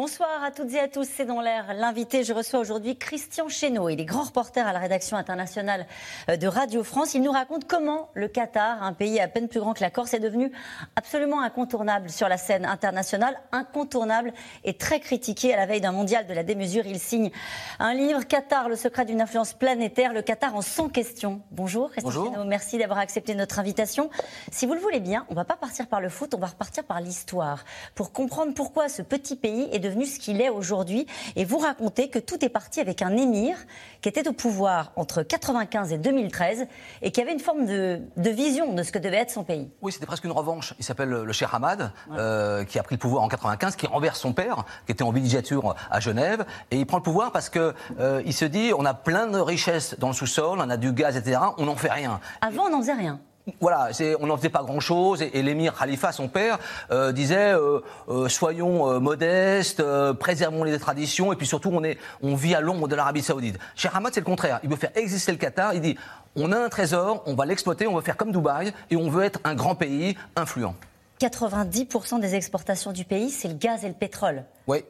Bonsoir à toutes et à tous, c'est dans l'air l'invité. Je reçois aujourd'hui Christian Chesneau. Il est grand reporter à la rédaction internationale euh, de Radio France. Il nous raconte comment le Qatar, un pays à peine plus grand que la Corse, est devenu absolument incontournable sur la scène internationale, incontournable et très critiqué à la veille d'un mondial de la démesure. Il signe un livre, Qatar, le secret d'une influence planétaire, le Qatar en 100 questions. Bonjour Christian Chesneau, merci d'avoir accepté notre invitation. Si vous le voulez bien, on ne va pas partir par le foot, on va repartir par l'histoire pour comprendre pourquoi ce petit pays est devenu ce qu'il est aujourd'hui. Et vous racontez que tout est parti avec un émir qui était au pouvoir entre 95 et 2013 et qui avait une forme de, vision de ce que devait être son pays. Oui, c'était presque une revanche. Il s'appelle le Cheikh Hamad, euh, qui a pris le pouvoir en 95, qui renverse son père, qui était en villégiature à Genève, et il prend le pouvoir parce que euh, il se dit on a plein de richesses dans le sous-sol, on a du gaz, etc. On n'en fait rien. Avant, on n'en faisait rien voilà, on n'en faisait pas grand-chose. Et, l'émir Khalifa, son père, euh, disait euh, euh, soyons modestes, préservons les traditions, et puis surtout, on, est, on vit à l'ombre de l'Arabie Saoudite. Cheikh Hamad, c'est le contraire. Il veut faire exister le Qatar. Il dit on a un trésor, on va l'exploiter, on veut faire comme Dubaï, et on veut être un grand pays influent. 90% des exportations du pays, c'est le gaz et le pétrole. Oui.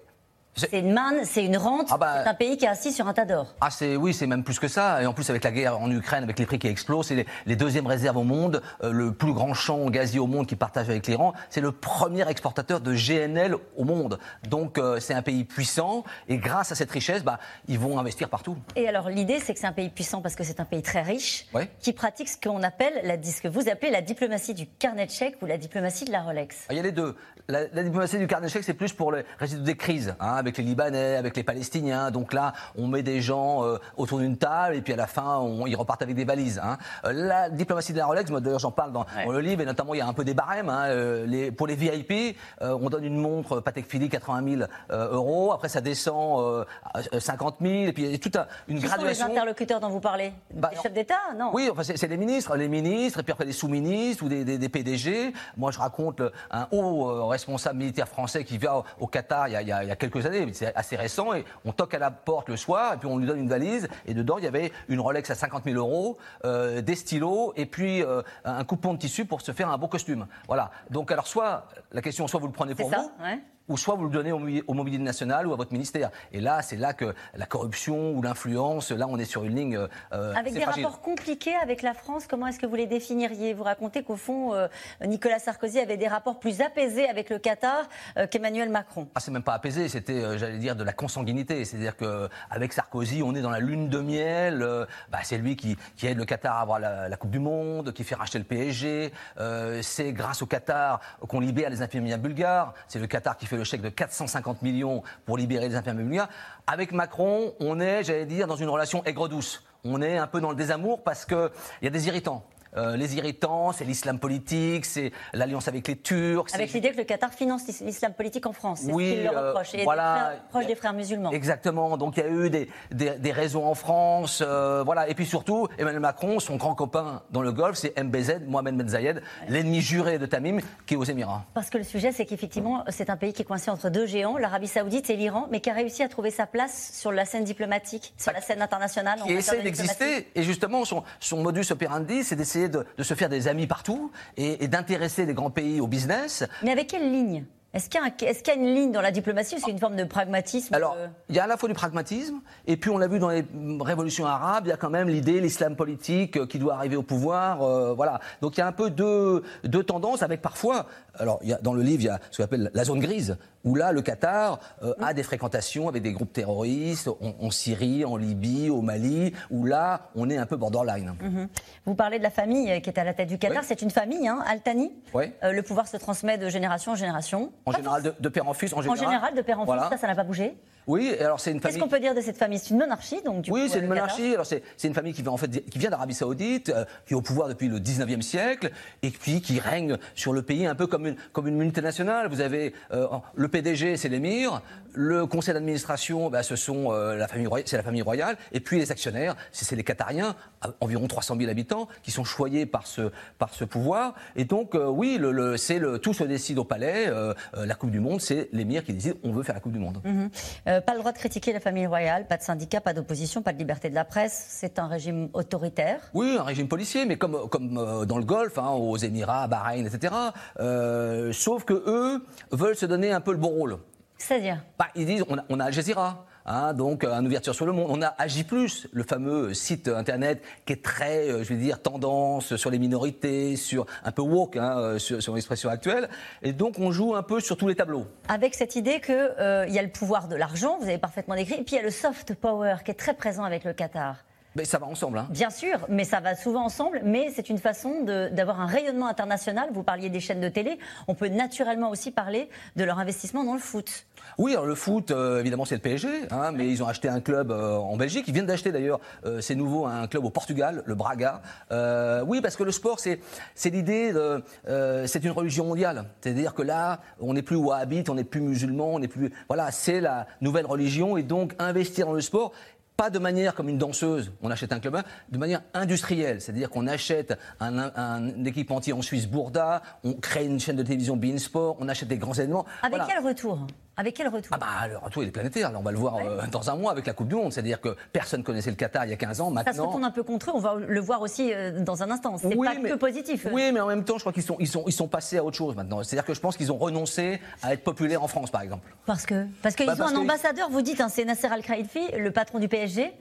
C'est une manne, c'est une rente. Ah bah, c'est un pays qui est assis sur un tas d'or. Ah c'est oui, c'est même plus que ça. Et en plus avec la guerre en Ukraine, avec les prix qui explosent, c'est les, deuxièmes réserves au monde, euh, le plus grand champ gazier au monde qui partage avec l'Iran. C'est le premier exportateur de GNL au monde. Donc euh, c'est un pays puissant et grâce à cette richesse, bah, ils vont investir partout. Et alors l'idée, c'est que c'est un pays puissant parce que c'est un pays très riche qui pratique ce qu'on appelle la, ce que vous appelez la diplomatie du carnet de chèques ou la diplomatie de la Rolex. Ah, il y a les deux. La, diplomatie du carnet de chèques, c'est plus pour les résidus des crises. Hein, avec les Libanais, avec les Palestiniens. Donc là, on met des gens euh, autour d'une table et puis à la fin, on, ils repartent avec des valises. Hein. Euh, la diplomatie de la Rolex, moi d'ailleurs j'en parle dans, le livre et notamment il y a un peu des barèmes. Hein. Euh, les, pour les VIP, on donne une montre Patek Philippe 80 000 euros. Après ça descend à 50 000 et puis il y a toute une Qui graduation. Sont les interlocuteurs dont vous parlez? Bah, Les chefs d'État, non Oui, enfin c'est les ministres, les ministres et puis après les sous-ministres ou des, des, PDG. Moi je raconte un haut responsable militaire français qui vient au, Qatar il y, a, il y, a, quelques années, c'est assez récent, et on toque à la porte le soir, et puis on lui donne une valise, et dedans il y avait une Rolex à 50 000 euros, euh, des stylos, et puis euh, un coupon de tissu pour se faire un beau costume. Voilà. Donc alors soit la question, soit vous le prenez pour vous, ou soit vous le donnez au, mobilier national ou à votre ministère. Et là, c'est là que la corruption ou l'influence, là, on est sur une ligne. Euh, avec des rapports compliqués avec la France, comment est-ce que vous les définiriez? Vous racontez qu'au fond, euh, Nicolas Sarkozy avait des rapports plus apaisés avec le Qatar euh, qu'Emmanuel Macron. Ah, c'est même pas apaisé, c'était, j'allais dire, de la consanguinité. C'est-à-dire qu'avec Sarkozy, on est dans la lune de miel. Bah, c'est lui qui, aide le Qatar à avoir la, Coupe du Monde, qui fait racheter le PSG. c'est grâce au Qatar qu'on libère les infirmiers bulgares. C'est le Qatar qui fait le chèque de 450 millions pour libérer les infirmiers bulgares. Avec Macron, on est, j'allais dire, dans une relation aigre-douce. On est un peu dans le désamour parce qu'il y a des irritants. Euh, les irritants, c'est l'islam politique, c'est l'alliance avec les Turcs. Avec l'idée que le Qatar finance l'islam politique en France, c'est oui, ce qu'il leur euh, reproche. Et voilà, des proche des frères musulmans. Exactement. Donc il y a eu des, des, raisons en France, euh, voilà. Et puis surtout, Emmanuel Macron, son grand copain dans le Golfe, c'est MBZ, Mohamed Ben Zayed, l'ennemi juré de Tamim, qui est aux Émirats. Parce que le sujet, c'est qu'effectivement, c'est un pays qui est coincé entre deux géants, l'Arabie Saoudite et l'Iran, mais qui a réussi à trouver sa place sur la scène diplomatique, sur la scène internationale. Qui essaie d'exister. Et justement, son, son modus operandi, c'est d'essayer de, se faire des amis partout et, d'intéresser les grands pays au business. Mais avec quelle ligne? Est-ce qu'il y, a une ligne dans la diplomatie ou c'est une forme de pragmatisme Alors, il y a à la fois du pragmatisme, et puis on l'a vu dans les révolutions arabes, il y a quand même l'idée, l'islam politique euh, qui doit arriver au pouvoir. Euh, voilà. Donc il y a un peu deux, deux tendances, avec parfois. Alors, il y a, dans le livre, il y a ce qu'on appelle la zone grise, où là, le Qatar euh, a des fréquentations avec des groupes terroristes en, Syrie, en Libye, au Mali, où là, on est un peu borderline. Mhm. Vous parlez de la famille qui est à la tête du Qatar. C'est une famille, hein. Oui. Euh, le pouvoir se transmet de génération en génération. En général, de, père en fils. En général, en général de père en fils, ça, ça n'a pas bougé oui, alors c'est une famille. Qu'est-ce qu'on peut dire de cette famille? C'est une monarchie, donc du Oui, c'est une monarchie. Alors c'est une famille qui vient en fait qui vient d'Arabie Saoudite, euh, qui est au pouvoir depuis le 19e siècle et puis qui règne sur le pays un peu comme une comme une multinationale. Vous avez le PDG, c'est l'émir le conseil d'administration, bah, ce sont euh, la famille c'est la famille royale, et puis les actionnaires, c'est les Qatariens, environ 300 000 habitants, qui sont choyés par ce, par ce pouvoir. Et donc, euh, oui, le, c'est le, tout se décide au palais. Euh, la Coupe du Monde, c'est l'émir qui décide on veut faire la Coupe du Monde. Mhm. pas le droit de critiquer la famille royale, pas de syndicat, pas d'opposition, pas de liberté de la presse. C'est un régime autoritaire. Oui, un régime policier, mais comme, comme dans le Golfe, hein, aux Émirats, à Bahreïn, etc. sauf que eux veulent se donner un peu le bon rôle. C'est-à-dire? Bah, Ils disent on a, on a Al Jazeera. Hein, donc, une ouverture sur le monde. On a Agi+, le fameux site internet qui est très, euh, je vais dire, tendance sur les minorités, sur un peu woke, hein, euh, sur, l'expression actuelle. Et donc, on joue un peu sur tous les tableaux. Avec cette idée qu'il euh, y a le pouvoir de l'argent, vous avez parfaitement décrit, et puis il y a le soft power qui est très présent avec le Qatar. Mais ça va ensemble. Hein. Bien sûr, mais ça va souvent ensemble. Mais c'est une façon d'avoir un rayonnement international. Vous parliez des chaînes de télé. On peut naturellement aussi parler de leur investissement dans le foot. Oui, alors le foot, euh, évidemment, c'est le PSG, hein, mais ils ont acheté un club euh, en Belgique. Ils viennent d'acheter d'ailleurs, euh, c'est nouveau, un club au Portugal, le Braga. oui, parce que le sport, c'est l'idée c'est une religion mondiale. C'est-à-dire que là, on n'est plus wahhabite, on n'est plus musulman, on n'est plus. Voilà, c'est la nouvelle religion et donc investir dans le sport pas de manière comme une danseuse, on achète un club, de manière industrielle, c'est-à-dire qu'on achète un, un, équipementier en Suisse, Bourda, on crée une chaîne de télévision Beansport, on achète des grands événements. Avec quel retour? Avec quel retour Ah bah le retour il est planétaire. on va le voir euh, dans un mois avec la Coupe du Monde. C'est-à-dire que personne connaissait le Qatar il y a 15 ans. Maintenant, ça se retourne un peu contre eux. On va le voir aussi euh, dans un instant. C'est pas que positif. Oui, mais en même temps, je crois qu'ils sont, ils sont, ils sont passés à autre chose maintenant. C'est-à-dire que je pense qu'ils ont renoncé à être populaires en France, par exemple. Parce que parce qu'ils bah, ont un ambassadeur. Vous dites, hein, c'est Nasser Al Khelaifi, le patron du PSG.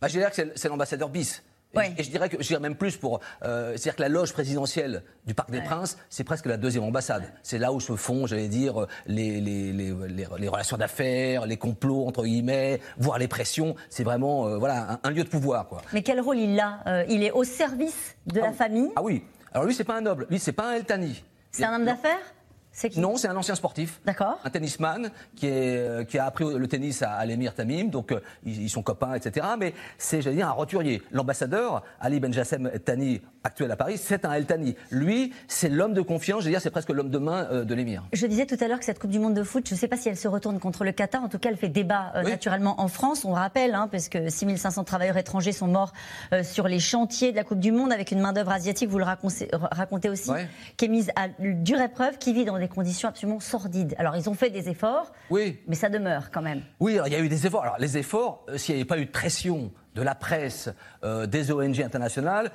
Bah, je dirais que c'est l'ambassadeur bis. Et, je dirais que je dirais même plus pour, euh, c'est-à-dire que la loge présidentielle du Parc des Princes, c'est presque la deuxième ambassade. C'est là où se font, j'allais dire, les, les, les, les relations d'affaires, les complots entre guillemets, voire les pressions. C'est vraiment, euh, voilà, un, lieu de pouvoir, quoi. Mais quel rôle il a euh, Il est au service de la ah famille. Ah oui. Alors lui, c'est pas un noble. Lui, c'est pas un Eltani. C'est un homme d'affaires non, c'est un ancien sportif. D'accord. Un tennisman qui, est, euh, qui a appris le tennis à, l'émir Tamim, donc euh, ils, sont copains, etc. Mais c'est, j'allais dire, un roturier. L'ambassadeur, Ali Benjassem Tani, actuel à Paris, c'est un El Tani. Lui, c'est l'homme de confiance, j'allais dire, c'est presque l'homme de main euh, de l'émir. Je disais tout à l'heure que cette Coupe du Monde de foot, je ne sais pas si elle se retourne contre le Qatar, en tout cas, elle fait débat naturellement en France. On rappelle, hein, parce que 6500 travailleurs étrangers sont morts sur les chantiers de la Coupe du Monde avec une main-d'œuvre asiatique, vous le racontez, aussi, qui est mise à dure épreuve, qui vit dans des conditions absolument sordides. Alors, ils ont fait des efforts, oui. mais ça demeure quand même. Oui, alors, il y a eu des efforts. Alors, les efforts, euh, s'il n'y avait pas eu de pression de la presse, euh, des ONG internationales,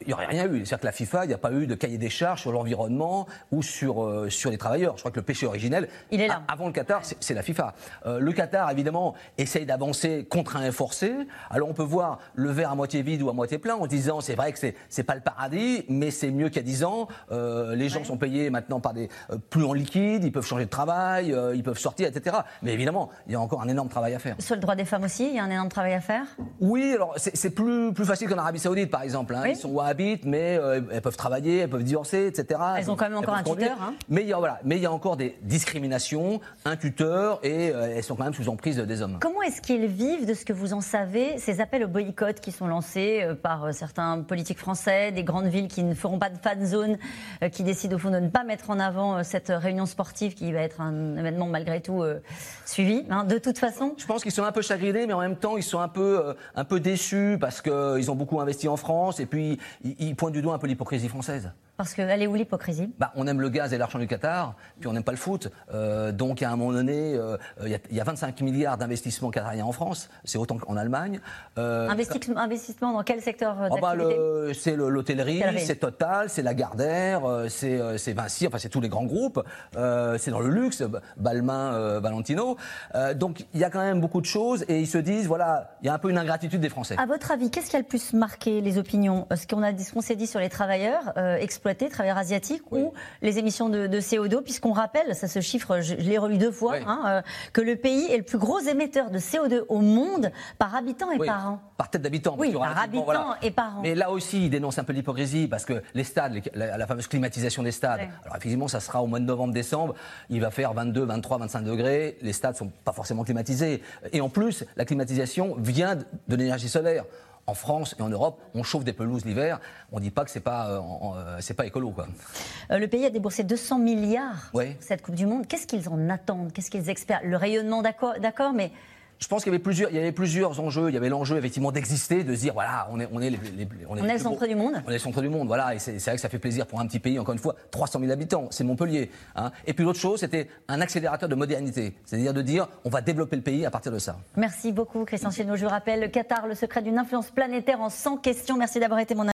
il n'y aurait rien eu. C'est-à-dire que la FIFA, il n'y a pas eu de cahier des charges sur l'environnement ou sur, euh, sur les travailleurs. Je crois que le péché originel, il est là. avant le Qatar, c'est la FIFA. Euh, le Qatar, évidemment, essaye d'avancer contraint et forcé. Alors on peut voir le verre à moitié vide ou à moitié plein en disant c'est vrai que c'est n'est pas le paradis, mais c'est mieux qu'il y a 10 ans. Euh, les gens sont payés maintenant par des plus en liquide, ils peuvent changer de travail, ils peuvent sortir, etc. Mais évidemment, il y a encore un énorme travail à faire. Sur le droit des femmes aussi, il y a un énorme travail à faire? Oui, alors c'est plus, plus facile qu'en Arabie Saoudite, par exemple. Hein. Ils sont wahhabites, mais euh, elles peuvent travailler, elles peuvent divorcer, etc. Elles ont quand même encore un tuteur. Hein. mais il y a voilà, mais il y a encore des discriminations, un tuteur, et euh, elles sont quand même sous emprise des hommes. Comment est-ce qu'ils vivent de ce que vous en savez, ces appels au boycott qui sont lancés euh, par certains politiques français, des grandes villes qui ne feront pas de fan zone, qui décident au fond de ne pas mettre en avant cette réunion sportive qui va être un événement malgré tout suivi, hein, de toute façon? Je pense qu'ils sont un peu chagrinés, mais en même temps ils sont un peu un peu déçus parce qu'ils ont beaucoup investi en France et puis ils, pointent du doigt un peu l'hypocrisie française. Parce qu'elle est où l'hypocrisie? Bah, On aime le gaz et l'argent du Qatar, puis on n'aime pas le foot. Euh, donc à un moment donné, euh, il y, a 25 milliards d'investissements qatariens en France, c'est autant qu'en Allemagne. Euh, investissement dans quel secteur oh bah, C'est l'hôtellerie, c'est Total, c'est Lagardère, c'est Vinci, enfin c'est tous les grands groupes. c'est dans le luxe, Balmain, Valentino. donc il y a quand même beaucoup de choses et ils se disent, voilà, il y a un peu une ingratitude des Français. À votre avis, qu'est-ce qui a le plus marqué les opinions? Ce qu'on qu'on s'est dit sur les travailleurs exploités, travailleurs asiatiques, ou les émissions de, CO2, puisqu'on rappelle, ça se chiffre, je, l'ai relu deux fois, hein, euh, que le pays est le plus gros émetteur de CO2 au monde par habitant et par an. Par tête d'habitant. Oui, par habitant et par an. Mais là aussi, il dénonce un peu l'hypocrisie, parce que les stades, la, fameuse climatisation des stades, alors effectivement, ça sera au mois de novembre-décembre, il va faire 22, 23, 25 degrés, les stades sont pas forcément climatisés. Et en plus, la climatisation vient de l'énergie solaire en France et en Europe, on chauffe des pelouses l'hiver. On ne dit pas que c'est pas, euh, euh, c'est pas écolo. Quoi. Euh, le pays a déboursé 200 milliards pour cette Coupe du Monde. Qu'est-ce qu'ils en attendent? Qu'est-ce qu'ils espèrent? Le rayonnement, d'accord, mais je pense qu'il y avait plusieurs, il y avait plusieurs enjeux. Il y avait l'enjeu effectivement d'exister, de se dire voilà, on est, on est les, on est, le centre du monde. On est le centre du monde, voilà. Et c'est vrai que ça fait plaisir pour un petit pays. Encore une fois, 300 000 habitants, c'est Montpellier. Hein. Et puis l'autre chose, c'était un accélérateur de modernité, c'est-à-dire de dire on va développer le pays à partir de ça. Merci beaucoup, Christian Chesneau. Je vous rappelle, le Qatar, le secret d'une influence planétaire en 100 questions. Merci d'avoir été mon